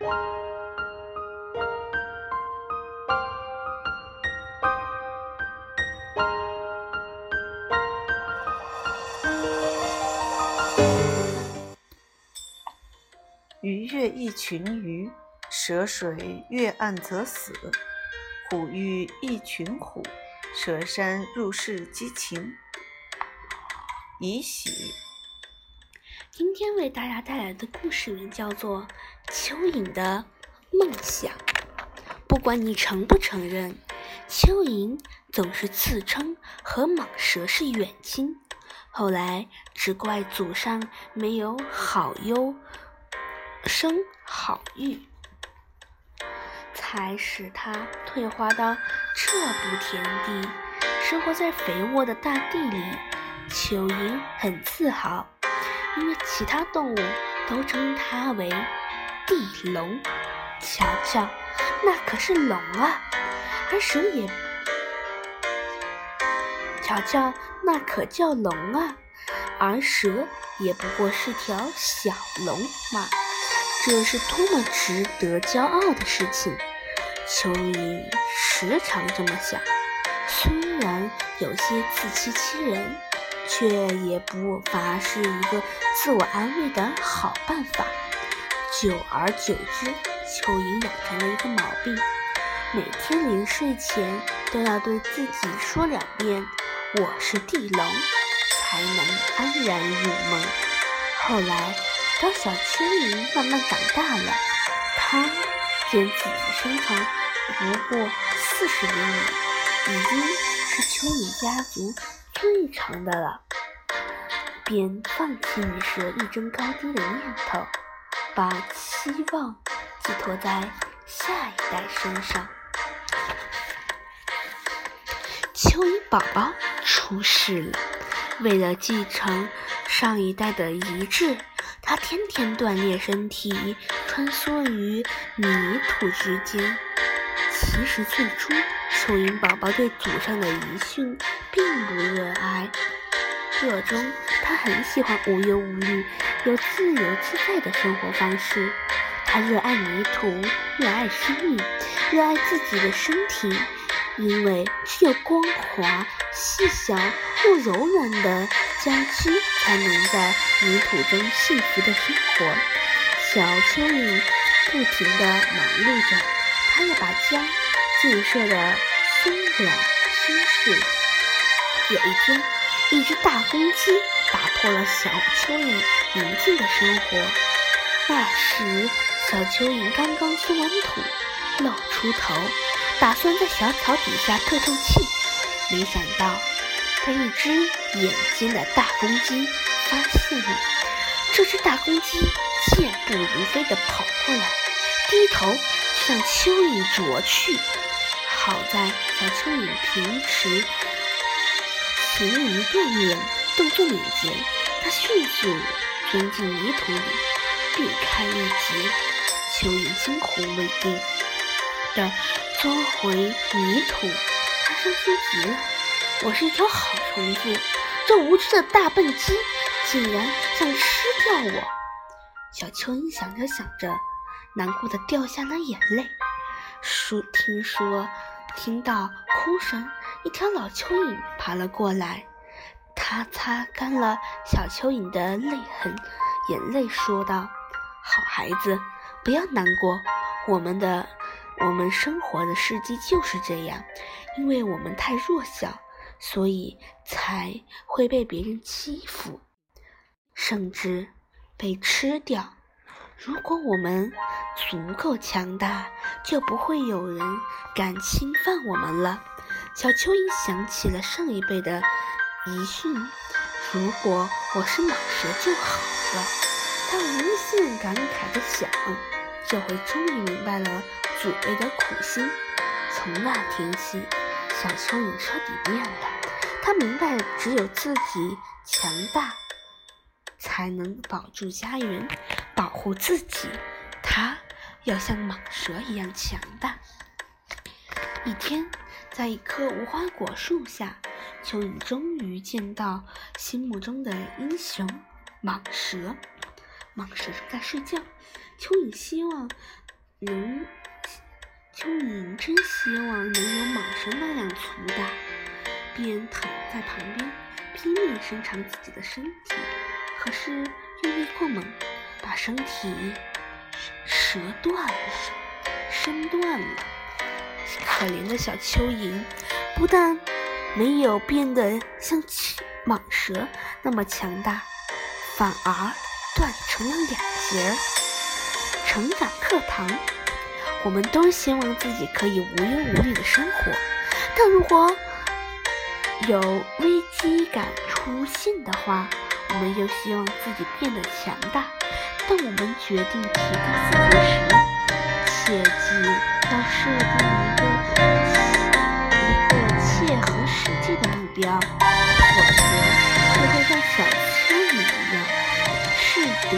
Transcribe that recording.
鱼跃一群鱼，涉水越岸则死；虎遇一群虎，涉山入室激情。以喜。今天为大家带来的故事名叫做《蚯蚓的梦想》。不管你承不承认，蚯蚓总是自称和蟒蛇是远亲，后来只怪祖上没有好优生好育，才使它退化到这步田地。生活在肥沃的大地里，蚯蚓很自豪。因为其他动物都称它为地龙，瞧瞧，那可是龙啊！而蛇也，瞧瞧，那可叫龙啊！而蛇也不过是条小龙嘛。这是多么值得骄傲的事情！蚯蚓时常这么想，虽然有些自欺欺人。却也不乏是一个自我安慰的好办法。久而久之，蚯蚓养成了一个毛病：每天临睡前都要对自己说两遍“我是地龙”，才能安然入梦。后来，当小蚯蚓慢慢长大了，它见自己身长不过四十厘米，已经是蚯蚓家族。最长的了，便放弃与蛇一争高低的念头，把期望寄托在下一代身上。蚯蚓宝宝出世了，为了继承上一代的遗志，他天天锻炼身体，穿梭于泥土之间。其实最初。蚯蚓宝宝对祖上的遗训并不热爱，热衷他很喜欢无忧无虑、有自由自在的生活方式。他热爱泥土，热爱生命，热爱自己的身体，因为只有光滑、细小又柔软的家居，才能在泥土中幸福的生活。小蚯蚓不停地忙碌着，它要把家建设的。松软舒适。有一天，一只大公鸡打破了小蚯蚓宁静的生活。那时，小蚯蚓刚刚松完土，露出头，打算在小草底下透透气。没想到，被一只眼尖的大公鸡发现了。这只大公鸡健步如飞地跑过来，低头向蚯蚓啄去。好在小蚯蚓平时勤于锻炼，动作敏捷，它迅速钻进泥土里，避开一劫。蚯蚓惊魂未定地钻回泥土，它伤心极了。我是一条好虫子，这无知的大笨鸡竟然想吃掉我！小蚯蚓想着想着，难过的掉下了眼泪。说，听说。听到哭声，一条老蚯蚓爬了过来。它擦干了小蚯蚓的泪痕，眼泪说道：“好孩子，不要难过。我们的，我们生活的世界就是这样，因为我们太弱小，所以才会被别人欺负，甚至被吃掉。”如果我们足够强大，就不会有人敢侵犯我们了。小蚯蚓想起了上一辈的遗训：“如果我是蟒蛇就好了。”他无限感慨地想，这回终于明白了祖辈的苦心。从那天起，小蚯蚓彻底变了。他明白，只有自己强大，才能保住家园。保护自己，它要像蟒蛇一样强大。一天，在一棵无花果树下，蚯蚓终于见到心目中的英雄蟒蛇。蟒蛇正在睡觉，蚯蚓希望能蚯蚓真希望能有蟒蛇那样粗大，便躺在旁边拼命伸长自己的身体，可是用力过猛，把身体折断了，伸断了。可怜的小蚯蚓不但没有变得像蟒蛇那么强大，反而断成了两截儿。成长课堂，我们都希望自己可以无忧无虑的生活，但如果有危机感出现的话，我们又希望自己变得强大。当我们决定提高自己时，切记要设定标，否则就会像小蚯蚓一样适得。